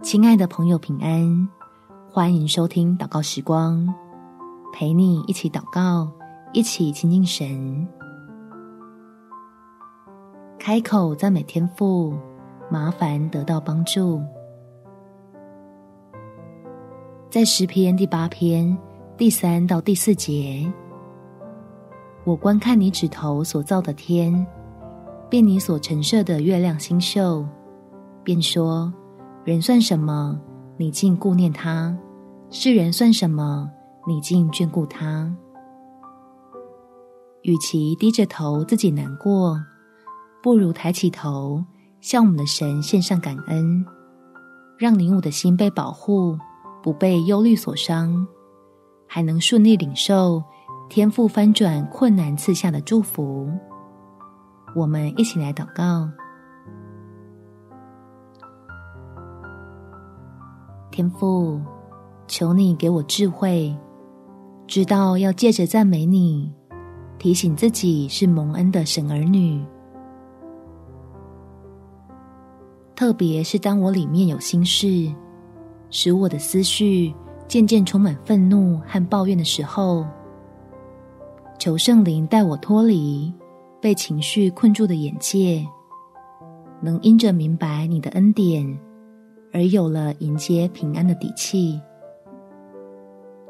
亲爱的朋友，平安！欢迎收听祷告时光，陪你一起祷告，一起亲近神。开口赞美天赋，麻烦得到帮助。在诗篇第八篇第三到第四节，我观看你指头所造的天，并你所陈设的月亮星宿，便说。人算什么？你竟顾念他；世人算什么？你竟眷顾他。与其低着头自己难过，不如抬起头向我们的神献上感恩，让你我的心被保护，不被忧虑所伤，还能顺利领受天赋翻转困难赐下的祝福。我们一起来祷告。天父，求你给我智慧，知道要借着赞美你，提醒自己是蒙恩的神儿女。特别是当我里面有心事，使我的思绪渐渐充满愤怒和抱怨的时候，求圣灵带我脱离被情绪困住的眼界，能因着明白你的恩典。而有了迎接平安的底气，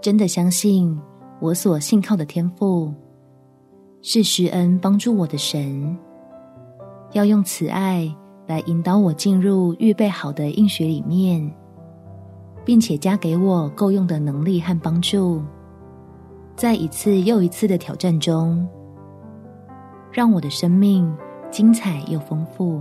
真的相信我所信靠的天赋是施恩帮助我的神，要用慈爱来引导我进入预备好的应许里面，并且加给我够用的能力和帮助，在一次又一次的挑战中，让我的生命精彩又丰富。